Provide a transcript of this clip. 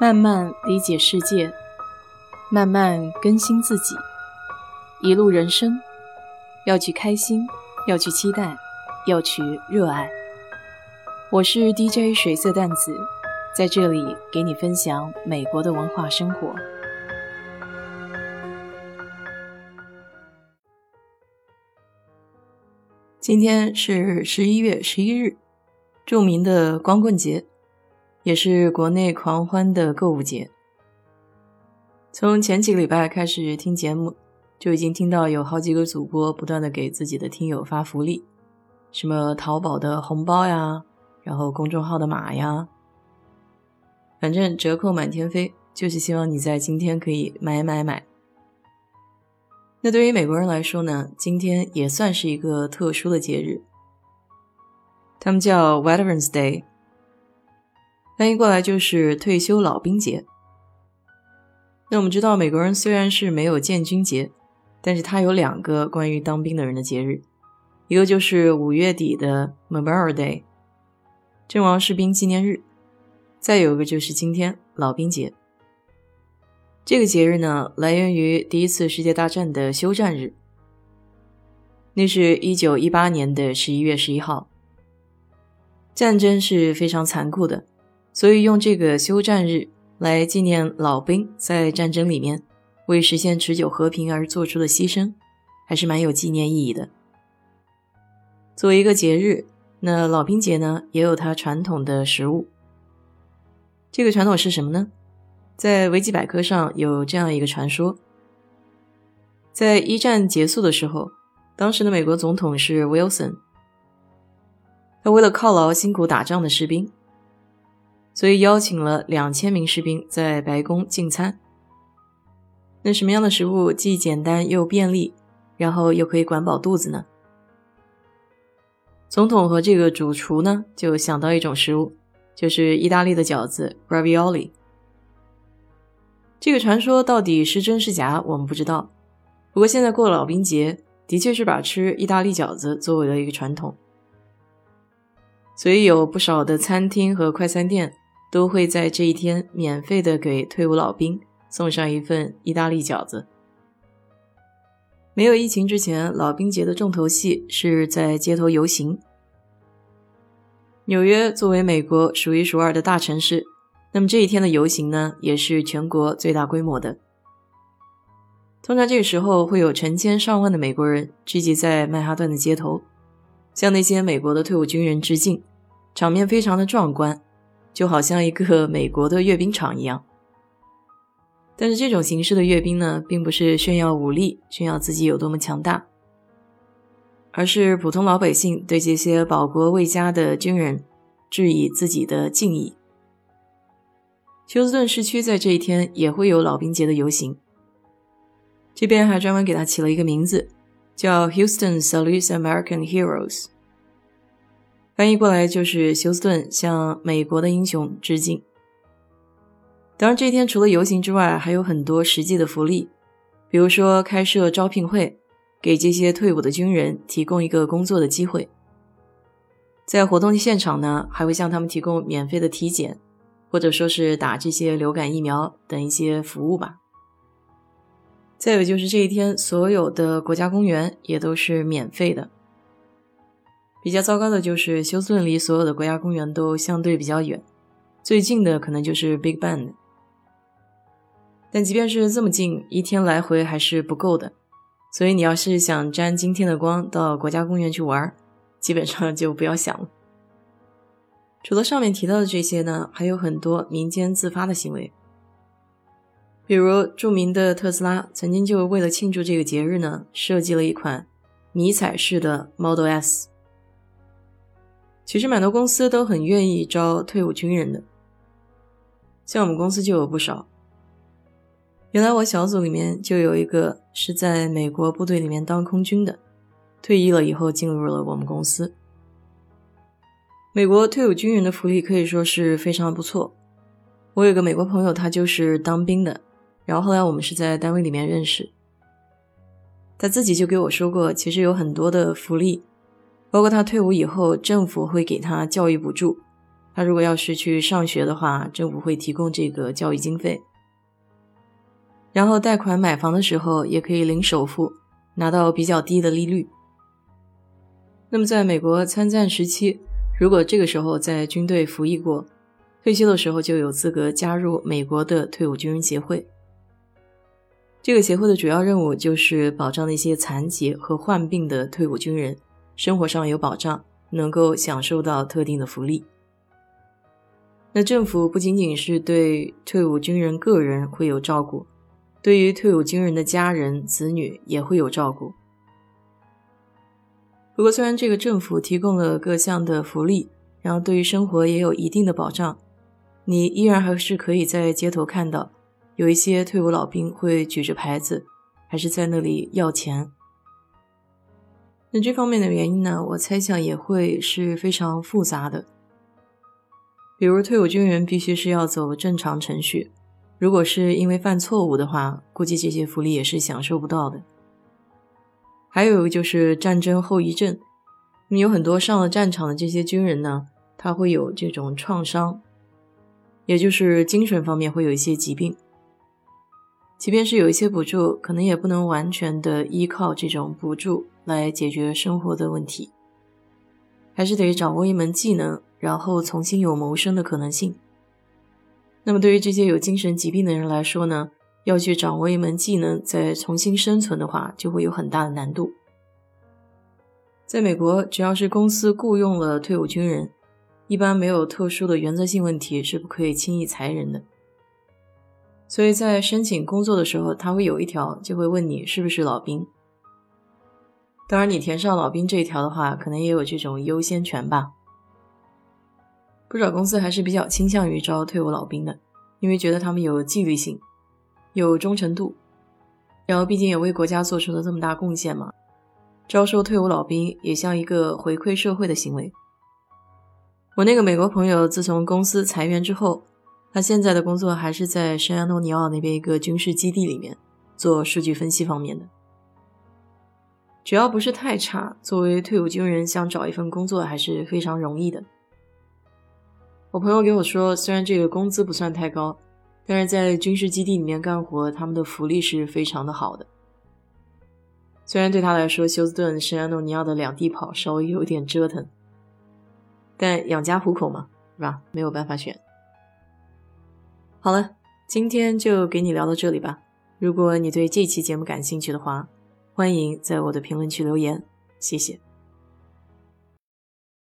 慢慢理解世界，慢慢更新自己。一路人生，要去开心，要去期待，要去热爱。我是 DJ 水色淡子，在这里给你分享美国的文化生活。今天是十一月十一日，著名的光棍节。也是国内狂欢的购物节。从前几个礼拜开始听节目，就已经听到有好几个主播不断的给自己的听友发福利，什么淘宝的红包呀，然后公众号的码呀，反正折扣满天飞，就是希望你在今天可以买买买。那对于美国人来说呢，今天也算是一个特殊的节日，他们叫 Veterans Day。翻译过来就是退休老兵节。那我们知道，美国人虽然是没有建军节，但是他有两个关于当兵的人的节日，一个就是五月底的 Memorial Day，阵亡士兵纪念日，再有一个就是今天老兵节。这个节日呢，来源于第一次世界大战的休战日，那是一九一八年的十一月十一号。战争是非常残酷的。所以用这个休战日来纪念老兵在战争里面为实现持久和平而做出的牺牲，还是蛮有纪念意义的。作为一个节日，那老兵节呢也有它传统的食物。这个传统是什么呢？在维基百科上有这样一个传说：在一战结束的时候，当时的美国总统是 Wilson，他为了犒劳辛苦打仗的士兵。所以邀请了两千名士兵在白宫进餐。那什么样的食物既简单又便利，然后又可以管饱肚子呢？总统和这个主厨呢就想到一种食物，就是意大利的饺子 （ravioli）。这个传说到底是真是假，我们不知道。不过现在过了老兵节，的确是把吃意大利饺子作为了一个传统，所以有不少的餐厅和快餐店。都会在这一天免费的给退伍老兵送上一份意大利饺子。没有疫情之前，老兵节的重头戏是在街头游行。纽约作为美国数一数二的大城市，那么这一天的游行呢，也是全国最大规模的。通常这个时候会有成千上万的美国人聚集在曼哈顿的街头，向那些美国的退伍军人致敬，场面非常的壮观。就好像一个美国的阅兵场一样，但是这种形式的阅兵呢，并不是炫耀武力、炫耀自己有多么强大，而是普通老百姓对这些保国卫家的军人致以自己的敬意。休斯顿市区在这一天也会有老兵节的游行，这边还专门给他起了一个名字，叫 Houston Salutes American Heroes。翻译过来就是休斯顿向美国的英雄致敬。当然，这一天除了游行之外，还有很多实际的福利，比如说开设招聘会，给这些退伍的军人提供一个工作的机会。在活动的现场呢，还会向他们提供免费的体检，或者说是打这些流感疫苗等一些服务吧。再有就是这一天，所有的国家公园也都是免费的。比较糟糕的就是休斯顿离所有的国家公园都相对比较远，最近的可能就是 Big Bend。但即便是这么近，一天来回还是不够的，所以你要是想沾今天的光到国家公园去玩，基本上就不要想了。除了上面提到的这些呢，还有很多民间自发的行为，比如著名的特斯拉曾经就为了庆祝这个节日呢，设计了一款迷彩式的 Model S。其实蛮多公司都很愿意招退伍军人的，像我们公司就有不少。原来我小组里面就有一个是在美国部队里面当空军的，退役了以后进入了我们公司。美国退伍军人的福利可以说是非常不错。我有个美国朋友，他就是当兵的，然后后来我们是在单位里面认识，他自己就给我说过，其实有很多的福利。包括他退伍以后，政府会给他教育补助，他如果要是去上学的话，政府会提供这个教育经费。然后贷款买房的时候也可以零首付，拿到比较低的利率。那么在美国参战时期，如果这个时候在军队服役过，退休的时候就有资格加入美国的退伍军人协会。这个协会的主要任务就是保障那些残疾和患病的退伍军人生活上有保障，能够享受到特定的福利。那政府不仅仅是对退伍军人个人会有照顾，对于退伍军人的家人子女也会有照顾。不过，虽然这个政府提供了各项的福利，然后对于生活也有一定的保障，你依然还是可以在街头看到。有一些退伍老兵会举着牌子，还是在那里要钱。那这方面的原因呢？我猜想也会是非常复杂的。比如退伍军人必须是要走正常程序，如果是因为犯错误的话，估计这些福利也是享受不到的。还有就是战争后遗症，那么有很多上了战场的这些军人呢，他会有这种创伤，也就是精神方面会有一些疾病。即便是有一些补助，可能也不能完全的依靠这种补助来解决生活的问题，还是得掌握一门技能，然后重新有谋生的可能性。那么对于这些有精神疾病的人来说呢，要去掌握一门技能再重新生存的话，就会有很大的难度。在美国，只要是公司雇佣了退伍军人，一般没有特殊的原则性问题是不可以轻易裁人的。所以在申请工作的时候，他会有一条，就会问你是不是老兵。当然，你填上老兵这一条的话，可能也有这种优先权吧。不少公司还是比较倾向于招退伍老兵的，因为觉得他们有纪律性，有忠诚度，然后毕竟也为国家做出了这么大贡献嘛。招收退伍老兵也像一个回馈社会的行为。我那个美国朋友，自从公司裁员之后。他现在的工作还是在圣安东尼奥那边一个军事基地里面做数据分析方面的，只要不是太差，作为退伍军人想找一份工作还是非常容易的。我朋友给我说，虽然这个工资不算太高，但是在军事基地里面干活，他们的福利是非常的好的。虽然对他来说，休斯顿、圣安东尼奥的两地跑稍微有点折腾，但养家糊口嘛，是吧？没有办法选。好了，今天就给你聊到这里吧。如果你对这期节目感兴趣的话，欢迎在我的评论区留言，谢谢。